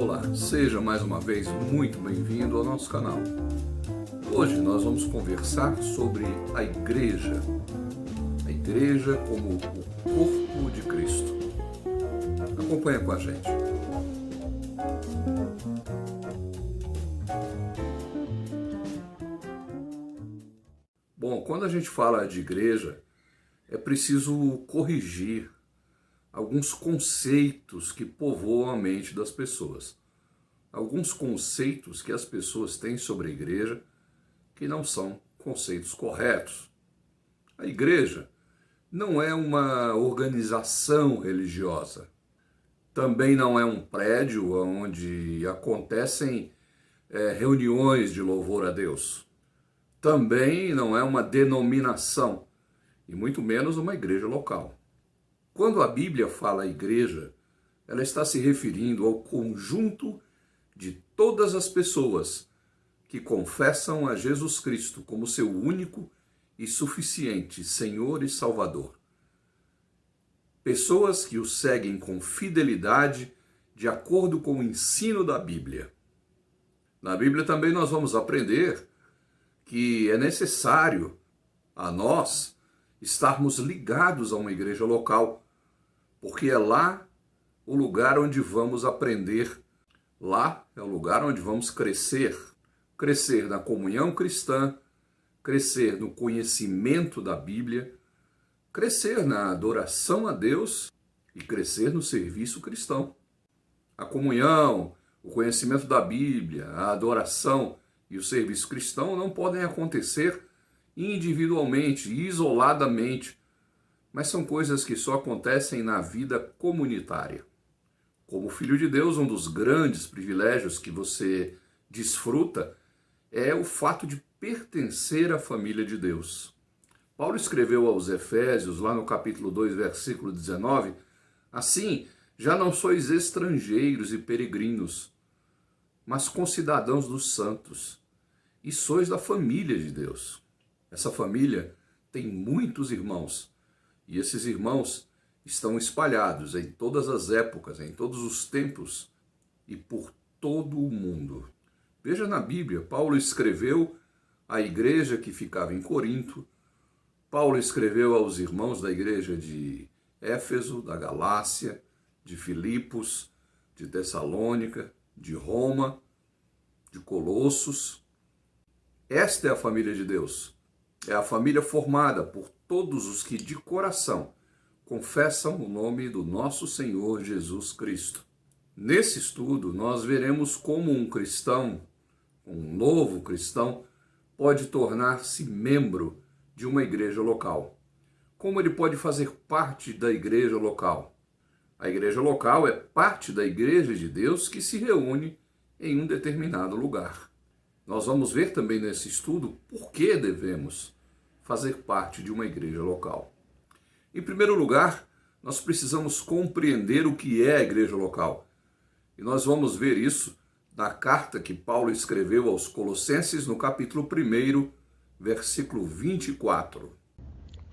Olá, seja mais uma vez muito bem-vindo ao nosso canal. Hoje nós vamos conversar sobre a igreja, a igreja como o corpo de Cristo. Acompanhe com a gente. Bom, quando a gente fala de igreja, é preciso corrigir alguns conceitos que povoam a mente das pessoas. Alguns conceitos que as pessoas têm sobre a igreja que não são conceitos corretos. A igreja não é uma organização religiosa. Também não é um prédio onde acontecem é, reuniões de louvor a Deus. Também não é uma denominação, e muito menos uma igreja local. Quando a Bíblia fala igreja, ela está se referindo ao conjunto de todas as pessoas que confessam a Jesus Cristo como seu único e suficiente Senhor e Salvador. Pessoas que o seguem com fidelidade de acordo com o ensino da Bíblia. Na Bíblia também nós vamos aprender que é necessário a nós estarmos ligados a uma igreja local, porque é lá o lugar onde vamos aprender, lá é o lugar onde vamos crescer, crescer na comunhão cristã, crescer no conhecimento da Bíblia, crescer na adoração a Deus e crescer no serviço cristão. A comunhão, o conhecimento da Bíblia, a adoração e o serviço cristão não podem acontecer individualmente, isoladamente, mas são coisas que só acontecem na vida comunitária. Como filho de Deus, um dos grandes privilégios que você desfruta é o fato de pertencer à família de Deus. Paulo escreveu aos Efésios, lá no capítulo 2, versículo 19, assim, já não sois estrangeiros e peregrinos, mas concidadãos dos santos, e sois da família de Deus. Essa família tem muitos irmãos, e esses irmãos estão espalhados em todas as épocas, em todos os tempos e por todo o mundo. Veja na Bíblia, Paulo escreveu à igreja que ficava em Corinto, Paulo escreveu aos irmãos da igreja de Éfeso, da Galácia, de Filipos, de Tessalônica, de Roma, de Colossos. Esta é a família de Deus. É a família formada por todos os que de coração confessam o nome do nosso Senhor Jesus Cristo. Nesse estudo, nós veremos como um cristão, um novo cristão, pode tornar-se membro de uma igreja local. Como ele pode fazer parte da igreja local? A igreja local é parte da igreja de Deus que se reúne em um determinado lugar. Nós vamos ver também nesse estudo por que devemos fazer parte de uma igreja local. Em primeiro lugar, nós precisamos compreender o que é a igreja local. E nós vamos ver isso na carta que Paulo escreveu aos Colossenses, no capítulo 1, versículo 24.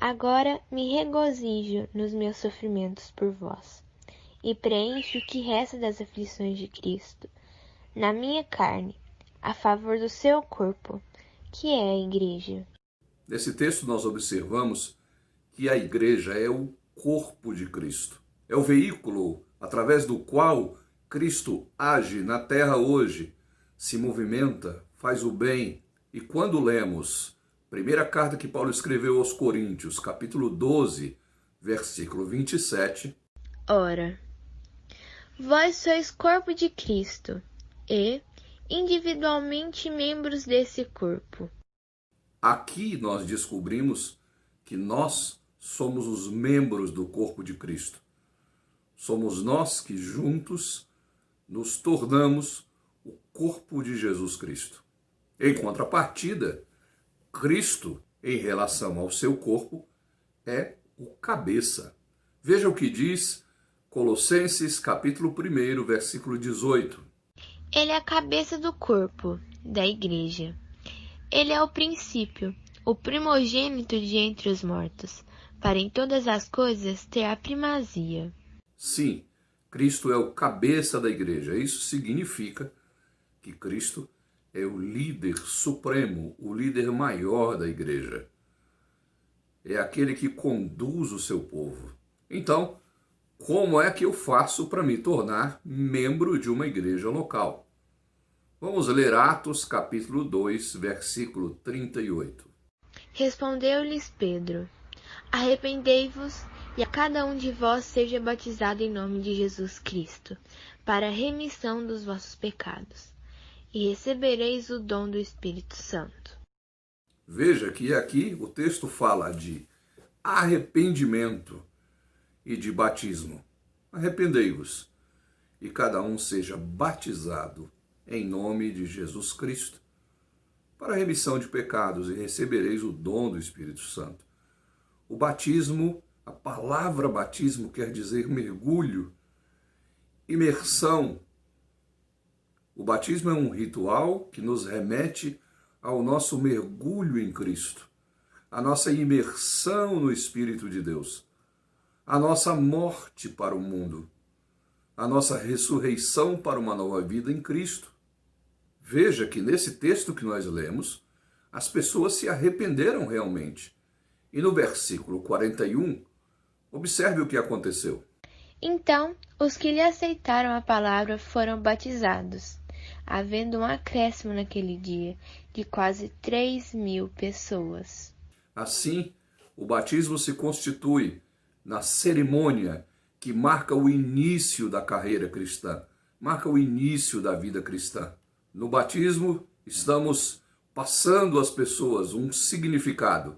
Agora me regozijo nos meus sofrimentos por vós, e preencho o que resta das aflições de Cristo, na minha carne, a favor do seu corpo, que é a Igreja. Nesse texto nós observamos que a igreja é o corpo de Cristo. É o veículo através do qual Cristo age na terra hoje, se movimenta, faz o bem. E quando lemos primeira carta que Paulo escreveu aos Coríntios, capítulo 12, versículo 27, Ora, vós sois corpo de Cristo e individualmente membros desse corpo. Aqui nós descobrimos que nós somos os membros do corpo de Cristo. Somos nós que juntos nos tornamos o corpo de Jesus Cristo. Em contrapartida, Cristo, em relação ao seu corpo, é o cabeça. Veja o que diz Colossenses capítulo 1, versículo 18. Ele é a cabeça do corpo, da igreja. Ele é o princípio, o primogênito de entre os mortos, para em todas as coisas ter a primazia. Sim, Cristo é o cabeça da igreja. Isso significa que Cristo é o líder supremo, o líder maior da igreja. É aquele que conduz o seu povo. Então, como é que eu faço para me tornar membro de uma igreja local? Vamos ler Atos capítulo 2, versículo 38. Respondeu-lhes Pedro: Arrependei-vos e a cada um de vós seja batizado em nome de Jesus Cristo, para a remissão dos vossos pecados, e recebereis o dom do Espírito Santo. Veja que aqui o texto fala de arrependimento e de batismo. Arrependei-vos e cada um seja batizado em nome de Jesus Cristo para a remissão de pecados e recebereis o dom do Espírito Santo. O batismo, a palavra batismo quer dizer mergulho, imersão. O batismo é um ritual que nos remete ao nosso mergulho em Cristo, a nossa imersão no Espírito de Deus a nossa morte para o mundo, a nossa ressurreição para uma nova vida em Cristo. Veja que nesse texto que nós lemos, as pessoas se arrependeram realmente. E no versículo 41, observe o que aconteceu. Então, os que lhe aceitaram a palavra foram batizados, havendo um acréscimo naquele dia de quase 3 mil pessoas. Assim, o batismo se constitui na cerimônia que marca o início da carreira cristã, marca o início da vida cristã. No batismo, estamos passando às pessoas um significado.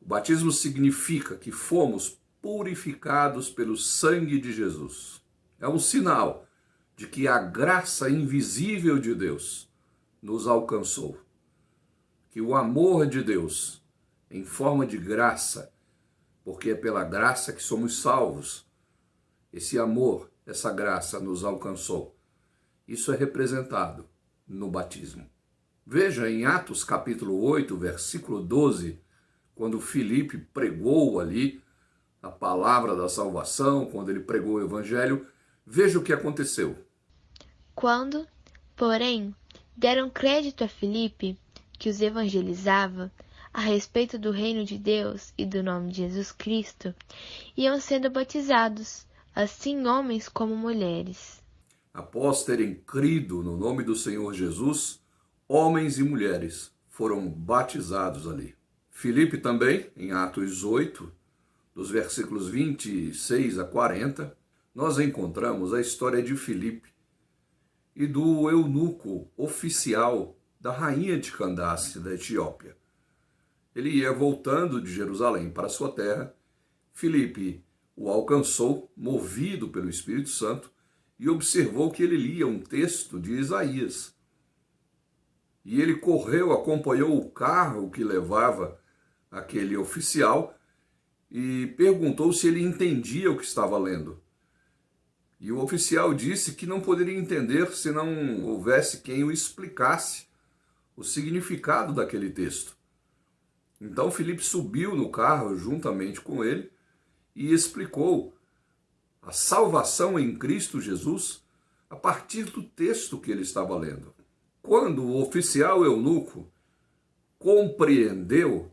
O batismo significa que fomos purificados pelo sangue de Jesus. É um sinal de que a graça invisível de Deus nos alcançou. Que o amor de Deus, em forma de graça, porque é pela graça que somos salvos. Esse amor, essa graça nos alcançou. Isso é representado no batismo. Veja em Atos capítulo 8, versículo 12, quando Filipe pregou ali a palavra da salvação, quando ele pregou o evangelho, veja o que aconteceu. Quando, porém, deram crédito a Filipe, que os evangelizava, a respeito do reino de Deus e do nome de Jesus Cristo, iam sendo batizados, assim homens como mulheres. Após terem crido no nome do Senhor Jesus, homens e mulheres foram batizados ali. Filipe também, em Atos 8, dos versículos 26 a 40, nós encontramos a história de Filipe e do eunuco oficial da rainha de Candace, da Etiópia ele ia voltando de Jerusalém para sua terra. Filipe o alcançou, movido pelo Espírito Santo, e observou que ele lia um texto de Isaías. E ele correu, acompanhou o carro que levava aquele oficial e perguntou se ele entendia o que estava lendo. E o oficial disse que não poderia entender se não houvesse quem o explicasse o significado daquele texto. Então Felipe subiu no carro juntamente com ele e explicou a salvação em Cristo Jesus a partir do texto que ele estava lendo. Quando o oficial eunuco compreendeu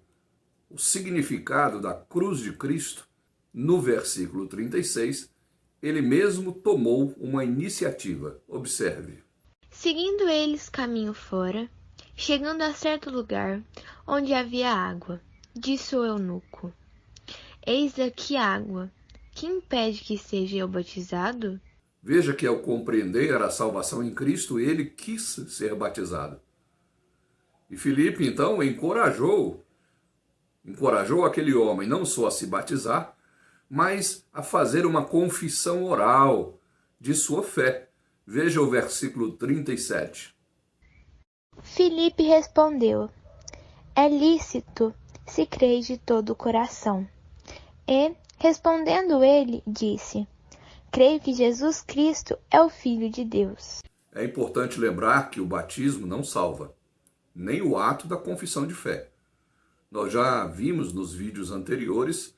o significado da cruz de Cristo, no versículo 36, ele mesmo tomou uma iniciativa. Observe. Seguindo eles caminho fora, Chegando a certo lugar, onde havia água, disse o eunuco: Eis aqui água. Que impede que seja eu batizado? Veja que ao compreender a salvação em Cristo, ele quis ser batizado. E Filipe então encorajou, encorajou aquele homem não só a se batizar, mas a fazer uma confissão oral de sua fé. Veja o versículo 37. Filipe respondeu: É lícito, se creis de todo o coração. E, respondendo ele, disse: Creio que Jesus Cristo é o Filho de Deus. É importante lembrar que o batismo não salva, nem o ato da confissão de fé. Nós já vimos nos vídeos anteriores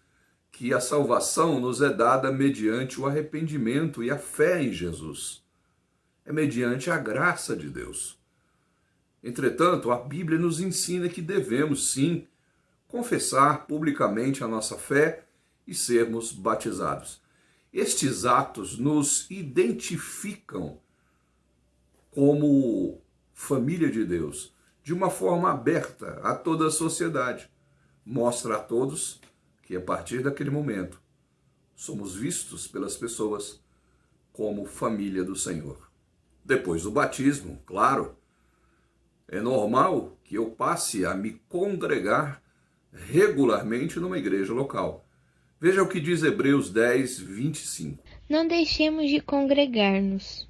que a salvação nos é dada mediante o arrependimento e a fé em Jesus. É mediante a graça de Deus. Entretanto, a Bíblia nos ensina que devemos sim confessar publicamente a nossa fé e sermos batizados. Estes atos nos identificam como família de Deus, de uma forma aberta a toda a sociedade. Mostra a todos que a partir daquele momento somos vistos pelas pessoas como família do Senhor. Depois do batismo, claro, é normal que eu passe a me congregar regularmente numa igreja local. Veja o que diz Hebreus 10, 25. Não deixemos de congregar-nos,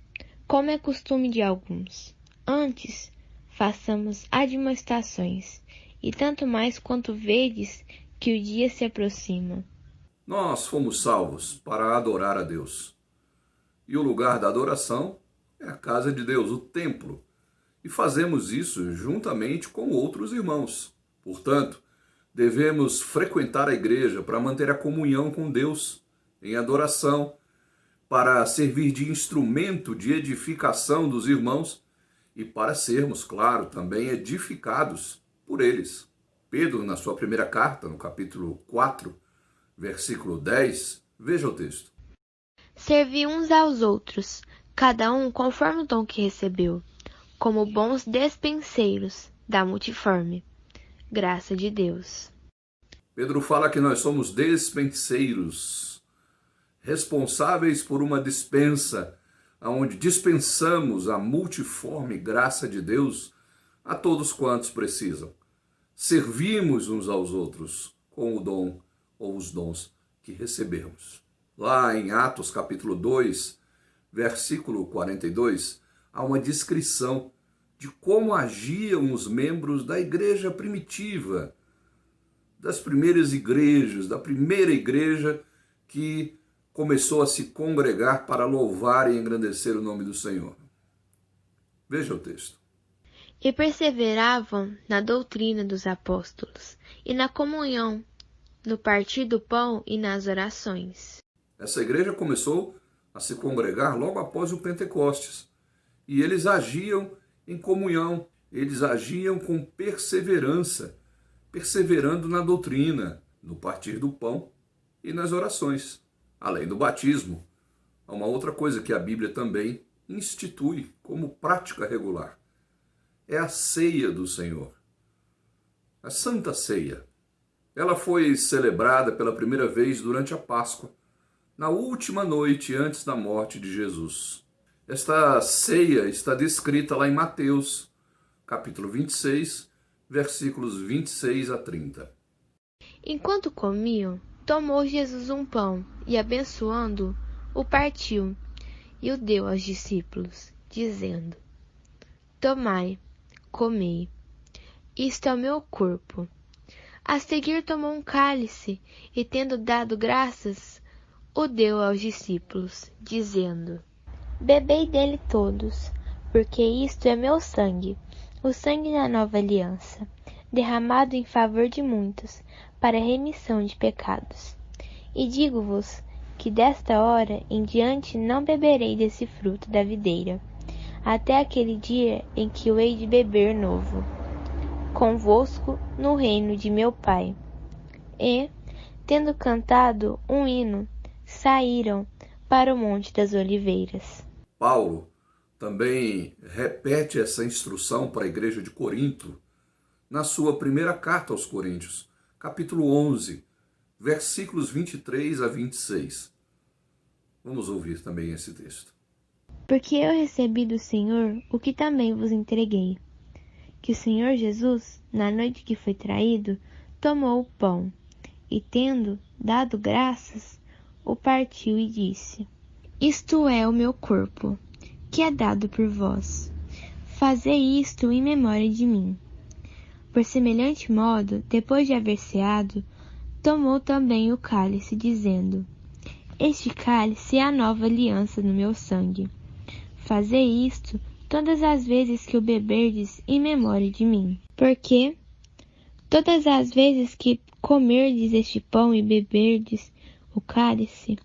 como é costume de alguns. Antes, façamos admoestações, e tanto mais quanto vedes que o dia se aproxima. Nós fomos salvos para adorar a Deus. E o lugar da adoração é a casa de Deus, o templo. E fazemos isso juntamente com outros irmãos. Portanto, devemos frequentar a igreja para manter a comunhão com Deus em adoração, para servir de instrumento de edificação dos irmãos e para sermos, claro, também edificados por eles. Pedro, na sua primeira carta, no capítulo 4, versículo 10, veja o texto. Servi uns aos outros, cada um conforme o dom que recebeu, como bons despenseiros da multiforme graça de Deus. Pedro fala que nós somos despenseiros, responsáveis por uma dispensa onde dispensamos a multiforme graça de Deus a todos quantos precisam. Servimos uns aos outros com o dom ou os dons que recebemos. Lá em Atos capítulo 2, versículo 42, há uma descrição de como agiam os membros da igreja primitiva, das primeiras igrejas, da primeira igreja que começou a se congregar para louvar e engrandecer o nome do Senhor. Veja o texto. E perseveravam na doutrina dos apóstolos, e na comunhão, no partir do pão e nas orações. Essa igreja começou a se congregar logo após o Pentecostes, e eles agiam em comunhão, eles agiam com perseverança, perseverando na doutrina, no partir do pão e nas orações além do batismo, há uma outra coisa que a Bíblia também institui como prática regular. É a ceia do Senhor. A Santa Ceia. Ela foi celebrada pela primeira vez durante a Páscoa, na última noite antes da morte de Jesus. Esta ceia está descrita lá em Mateus, capítulo 26, versículos 26 a 30. Enquanto comiam, Tomou Jesus um pão e, abençoando, o partiu e o deu aos discípulos, dizendo: Tomai, comei, isto é o meu corpo. A seguir tomou um cálice e, tendo dado graças, o deu aos discípulos, dizendo: Bebei dele todos, porque isto é meu sangue, o sangue da nova aliança, derramado em favor de muitos, para remissão de pecados. E digo-vos que desta hora em diante não beberei desse fruto da videira, até aquele dia em que o hei de beber novo, convosco no reino de meu Pai. E, tendo cantado um hino, saíram para o Monte das Oliveiras. Paulo também repete essa instrução para a igreja de Corinto na sua primeira carta aos Coríntios, capítulo 11, versículos 23 a 26. Vamos ouvir também esse texto. Porque eu recebi do Senhor o que também vos entreguei. Que o Senhor Jesus, na noite que foi traído, tomou o pão e, tendo dado graças, o partiu e disse: Isto é o meu corpo, que é dado por vós. Fazei isto em memória de mim. Por semelhante modo, depois de haver ceado, tomou também o cálice, dizendo: Este cálice é a nova aliança no meu sangue. Fazei isto todas as vezes que o beberdes em memória de mim. Porque todas as vezes que comerdes este pão e beberdes o cálice,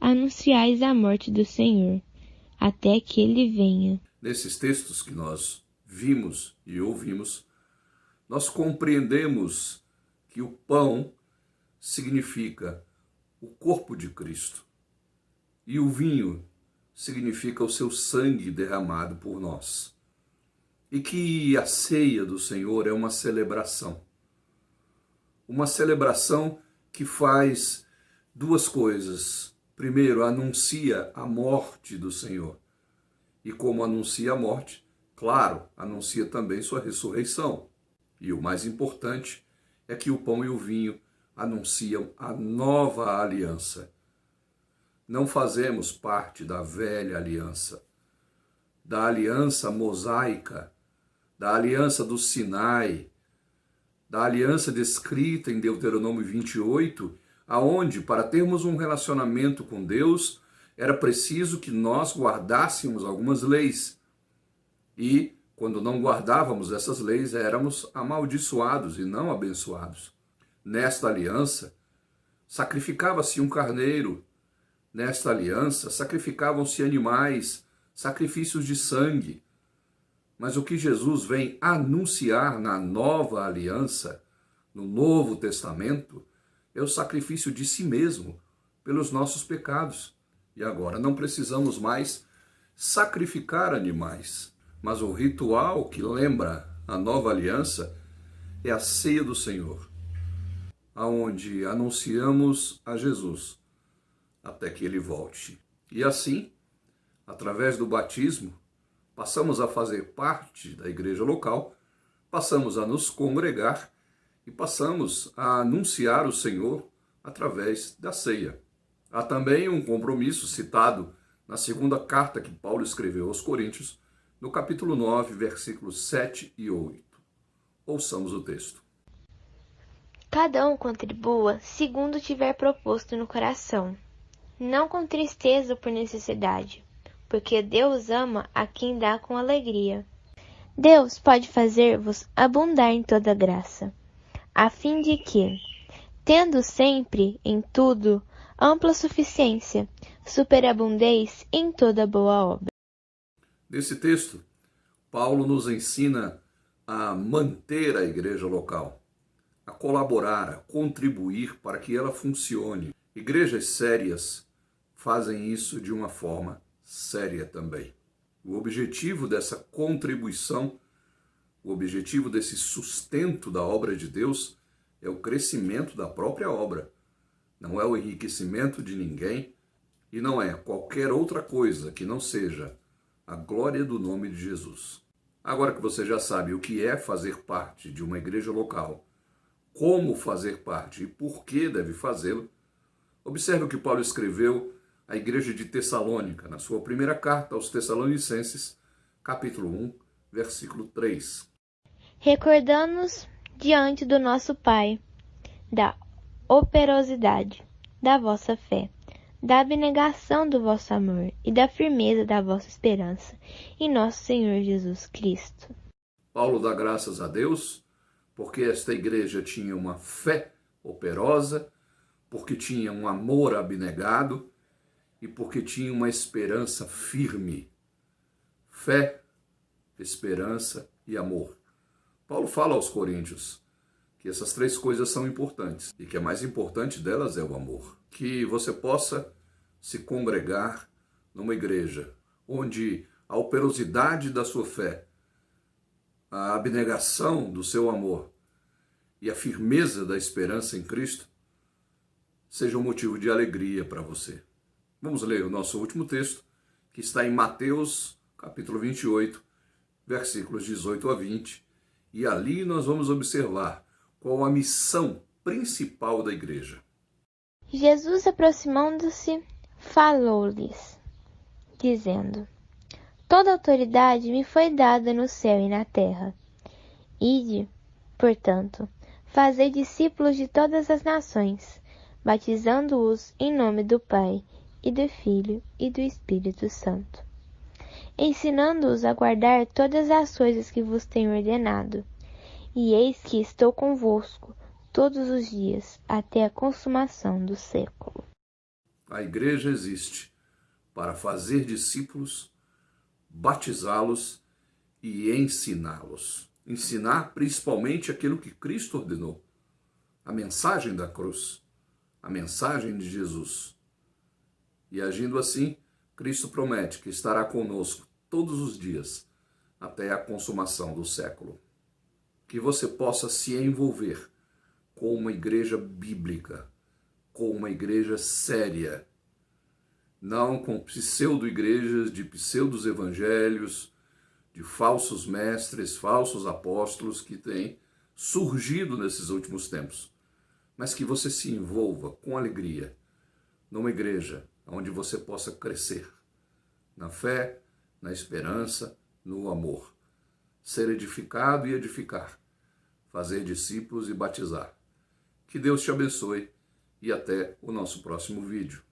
anunciais a morte do Senhor, até que ele venha. Nesses textos que nós vimos e ouvimos, nós compreendemos que o pão significa o corpo de Cristo e o vinho significa o seu sangue derramado por nós. E que a ceia do Senhor é uma celebração. Uma celebração que faz duas coisas. Primeiro, anuncia a morte do Senhor. E como anuncia a morte, claro, anuncia também sua ressurreição. E o mais importante é que o pão e o vinho anunciam a nova aliança. Não fazemos parte da velha aliança, da aliança mosaica, da aliança do Sinai, da aliança descrita em Deuteronômio 28, aonde para termos um relacionamento com Deus era preciso que nós guardássemos algumas leis. E quando não guardávamos essas leis, éramos amaldiçoados e não abençoados. Nesta aliança, sacrificava-se um carneiro. Nesta aliança, sacrificavam-se animais, sacrifícios de sangue. Mas o que Jesus vem anunciar na nova aliança, no Novo Testamento, é o sacrifício de si mesmo pelos nossos pecados. E agora não precisamos mais sacrificar animais, mas o ritual que lembra a nova aliança é a ceia do Senhor aonde anunciamos a Jesus até que ele volte. E assim, através do batismo, passamos a fazer parte da igreja local, passamos a nos congregar e passamos a anunciar o Senhor através da ceia. Há também um compromisso citado na segunda carta que Paulo escreveu aos Coríntios, no capítulo 9, versículos 7 e 8. Ouçamos o texto. Cada um contribua segundo tiver proposto no coração, não com tristeza ou por necessidade, porque Deus ama a quem dá com alegria. Deus pode fazer-vos abundar em toda graça, a fim de que, tendo sempre, em tudo, ampla suficiência, superabundeis em toda boa obra. Nesse texto, Paulo nos ensina a manter a igreja local a colaborar, a contribuir para que ela funcione. Igrejas sérias fazem isso de uma forma séria também. O objetivo dessa contribuição, o objetivo desse sustento da obra de Deus é o crescimento da própria obra. Não é o enriquecimento de ninguém e não é qualquer outra coisa que não seja a glória do nome de Jesus. Agora que você já sabe o que é fazer parte de uma igreja local, como fazer parte e por que deve fazê-lo, observe o que Paulo escreveu à igreja de Tessalônica, na sua primeira carta aos Tessalonicenses, capítulo 1, versículo 3. Recordando-nos diante do nosso Pai da operosidade da vossa fé, da abnegação do vosso amor e da firmeza da vossa esperança em nosso Senhor Jesus Cristo. Paulo dá graças a Deus porque esta igreja tinha uma fé operosa, porque tinha um amor abnegado e porque tinha uma esperança firme. Fé, esperança e amor. Paulo fala aos Coríntios que essas três coisas são importantes e que a mais importante delas é o amor. Que você possa se congregar numa igreja onde a operosidade da sua fé a abnegação do seu amor e a firmeza da esperança em Cristo seja um motivo de alegria para você. Vamos ler o nosso último texto, que está em Mateus, capítulo 28, versículos 18 a 20, e ali nós vamos observar qual a missão principal da igreja. Jesus, aproximando-se, falou-lhes, dizendo: Toda autoridade me foi dada no céu e na terra. Ide, portanto, fazei discípulos de todas as nações, batizando-os em nome do Pai, e do Filho e do Espírito Santo, ensinando-os a guardar todas as coisas que vos tenho ordenado. E eis que estou convosco todos os dias, até a consumação do século. A igreja existe para fazer discípulos, batizá-los e ensiná-los. Ensinar principalmente aquilo que Cristo ordenou, a mensagem da cruz, a mensagem de Jesus. E agindo assim, Cristo promete que estará conosco todos os dias até a consumação do século. Que você possa se envolver com uma igreja bíblica, com uma igreja séria, não com pseudo-igrejas de pseudos evangelhos, de falsos mestres, falsos apóstolos que têm surgido nesses últimos tempos, mas que você se envolva com alegria numa igreja onde você possa crescer na fé, na esperança, no amor. Ser edificado e edificar. Fazer discípulos e batizar. Que Deus te abençoe e até o nosso próximo vídeo.